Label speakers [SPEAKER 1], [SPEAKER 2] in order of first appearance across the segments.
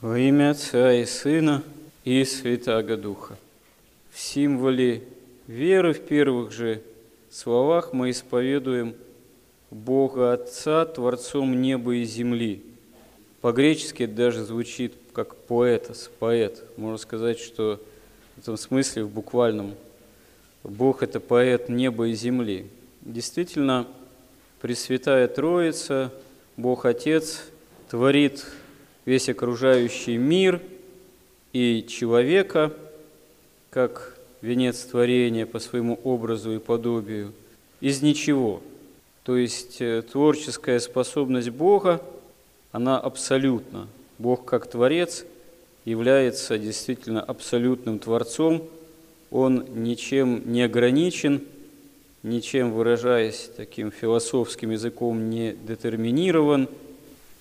[SPEAKER 1] Во имя Отца и Сына и Святаго Духа. В символе веры в первых же словах мы исповедуем Бога Отца Творцом неба и земли. По-гречески это даже звучит как поэтос, поэт. Можно сказать, что в этом смысле, в буквальном, Бог – это поэт неба и земли. Действительно, Пресвятая Троица, Бог Отец, творит весь окружающий мир и человека, как венец творения по своему образу и подобию, из ничего. То есть э, творческая способность Бога, она абсолютна. Бог как Творец является действительно абсолютным Творцом, Он ничем не ограничен, ничем, выражаясь таким философским языком, не детерминирован –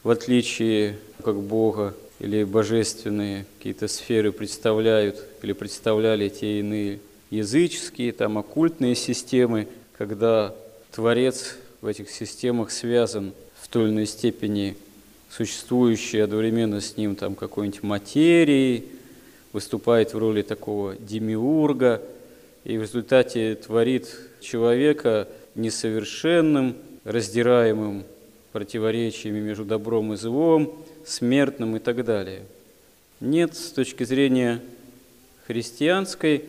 [SPEAKER 1] в отличие как Бога или божественные какие-то сферы представляют или представляли те иные языческие, там оккультные системы, когда Творец в этих системах связан в той или иной степени существующей одновременно с ним там какой-нибудь материи, выступает в роли такого демиурга, и в результате творит человека несовершенным, раздираемым противоречиями между добром и злом, смертным и так далее. Нет, с точки зрения христианской,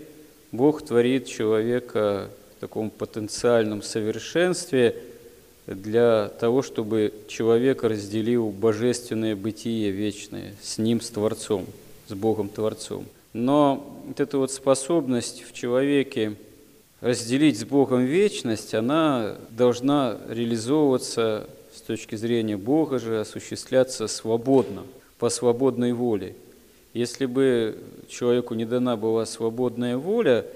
[SPEAKER 1] Бог творит человека в таком потенциальном совершенстве для того, чтобы человек разделил божественное бытие вечное с ним, с Творцом, с Богом Творцом. Но вот эта вот способность в человеке разделить с Богом вечность, она должна реализовываться точки зрения Бога же осуществляться свободно, по свободной воле. Если бы человеку не дана была свободная воля,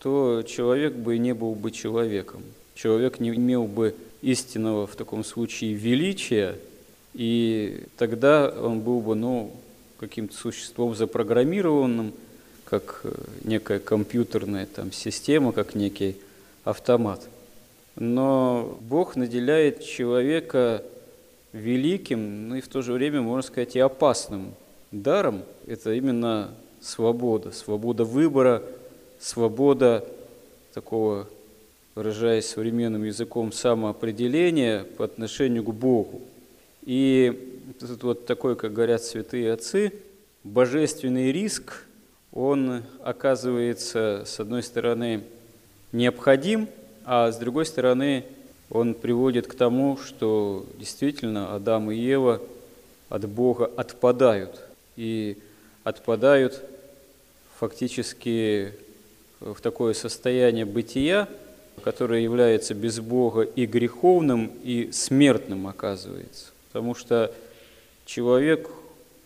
[SPEAKER 1] то человек бы не был бы человеком. Человек не имел бы истинного в таком случае величия, и тогда он был бы ну, каким-то существом запрограммированным, как э, некая компьютерная там, система, как некий автомат. Но Бог наделяет человека великим, ну и в то же время, можно сказать, и опасным даром. Это именно свобода, свобода выбора, свобода такого, выражаясь современным языком, самоопределения по отношению к Богу. И этот вот такой, как говорят святые отцы, божественный риск, он оказывается, с одной стороны, необходим – а с другой стороны, он приводит к тому, что действительно Адам и Ева от Бога отпадают. И отпадают фактически в такое состояние бытия, которое является без Бога и греховным, и смертным оказывается. Потому что человек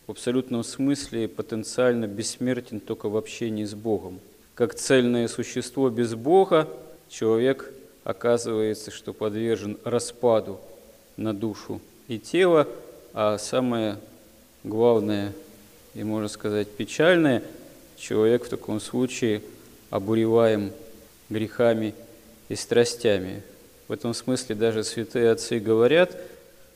[SPEAKER 1] в абсолютном смысле потенциально бессмертен только в общении с Богом. Как цельное существо без Бога – человек оказывается, что подвержен распаду на душу и тело, а самое главное и, можно сказать, печальное, человек в таком случае обуреваем грехами и страстями. В этом смысле даже святые отцы говорят,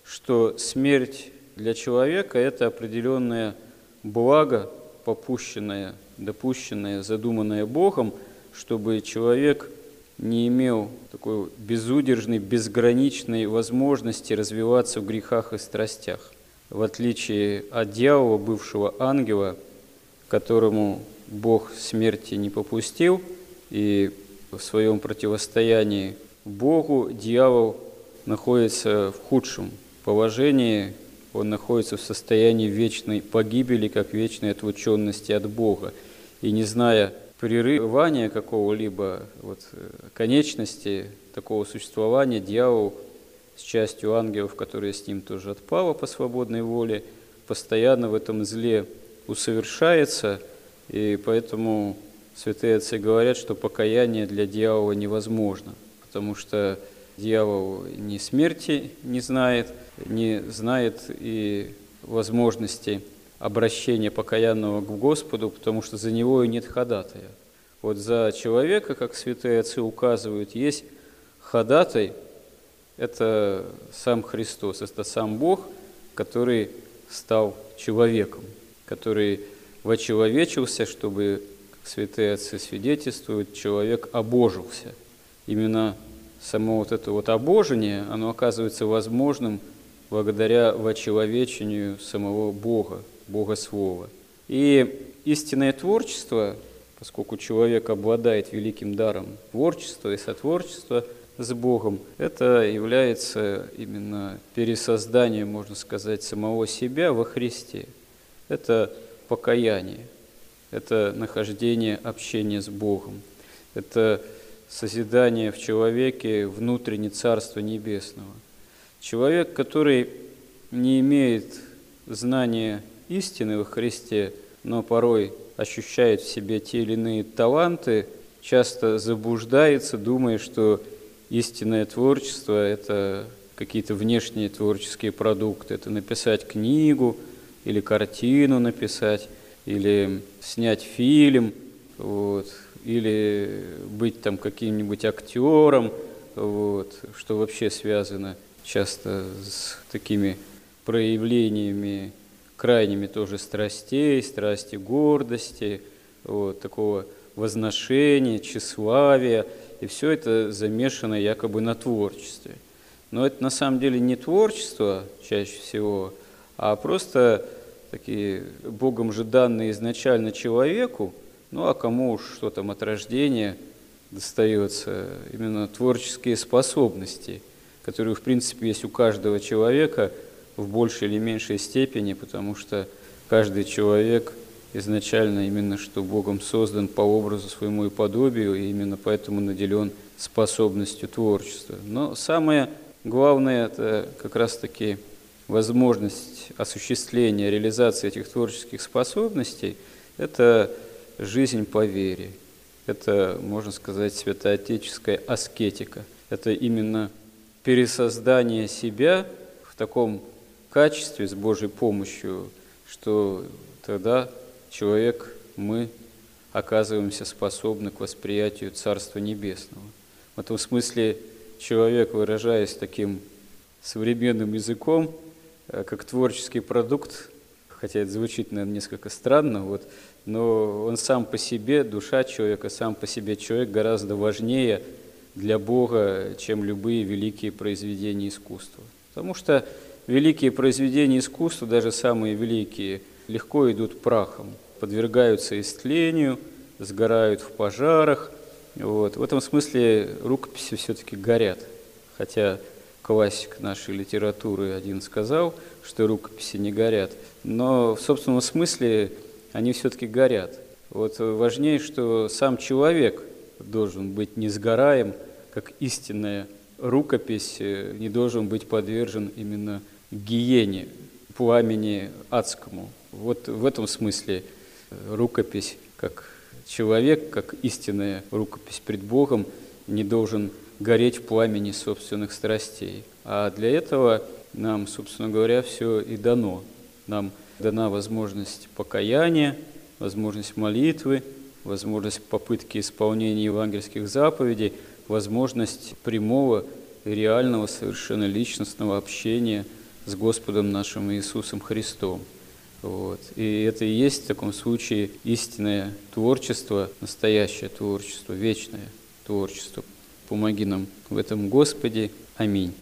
[SPEAKER 1] что смерть для человека – это определенное благо, попущенное, допущенное, задуманное Богом, чтобы человек – не имел такой безудержной, безграничной возможности развиваться в грехах и страстях. В отличие от дьявола, бывшего ангела, которому Бог смерти не попустил, и в своем противостоянии Богу дьявол находится в худшем положении, он находится в состоянии вечной погибели, как вечной отлученности от Бога. И не зная прерывания какого-либо вот, э, конечности такого существования дьявол с частью ангелов, которые с ним тоже отпало по свободной воле, постоянно в этом зле усовершается, и поэтому святые отцы говорят, что покаяние для дьявола невозможно, потому что дьявол ни смерти не знает, не знает и возможности обращения покаянного к Господу, потому что за него и нет ходатая. Вот за человека, как святые отцы указывают, есть ходатай, это сам Христос, это сам Бог, который стал человеком, который вочеловечился, чтобы, как святые отцы свидетельствуют, человек обожился. Именно само вот это вот обожение, оно оказывается возможным благодаря вочеловечению самого Бога, Бога Слова. И истинное творчество, поскольку человек обладает великим даром творчества и сотворчества с Богом, это является именно пересозданием, можно сказать, самого себя во Христе. Это покаяние, это нахождение общения с Богом, это созидание в человеке внутреннее Царства Небесного. Человек, который не имеет знания истины во Христе, но порой ощущает в себе те или иные таланты, часто заблуждается, думая, что истинное творчество – это какие-то внешние творческие продукты. Это написать книгу – или картину написать, или снять фильм, вот, или быть там каким-нибудь актером, вот, что вообще связано часто с такими проявлениями крайними тоже страстей, страсти гордости, вот, такого возношения, тщеславия, и все это замешано якобы на творчестве. Но это на самом деле не творчество чаще всего, а просто такие Богом же данные изначально человеку, ну а кому уж что там от рождения достается, именно творческие способности, которые, в принципе, есть у каждого человека в большей или меньшей степени, потому что каждый человек изначально именно что Богом создан по образу своему и подобию, и именно поэтому наделен способностью творчества. Но самое главное – это как раз-таки возможность осуществления, реализации этих творческих способностей – это жизнь по вере. Это, можно сказать, святоотеческая аскетика. Это именно пересоздание себя в таком качестве с Божьей помощью, что тогда человек, мы оказываемся способны к восприятию Царства Небесного. В этом смысле человек, выражаясь таким современным языком, Э, как творческий продукт, хотя это звучит, наверное, несколько странно, вот, но он сам по себе, душа человека, сам по себе человек гораздо важнее для Бога, чем любые великие произведения искусства. Потому что великие произведения искусства, даже самые великие, легко идут прахом, подвергаются истлению, сгорают в пожарах. Вот. В этом смысле рукописи все-таки горят, хотя классик нашей литературы один сказал, что рукописи не горят, но в собственном смысле они все-таки горят. Вот важнее, что сам человек должен быть несгораем, как истинная рукопись э, не должен быть подвержен именно гиене, пламени адскому. Вот в этом смысле э, рукопись, как человек, как истинная рукопись пред Богом, не должен гореть в пламени собственных страстей. А для этого нам, собственно говоря, все и дано. Нам дана возможность покаяния, возможность молитвы, возможность попытки исполнения евангельских заповедей, возможность прямого реального совершенно личностного общения с Господом нашим Иисусом Христом. Вот. И это и есть в таком случае истинное творчество, настоящее творчество, вечное творчество. Помоги нам в этом, Господи. Аминь.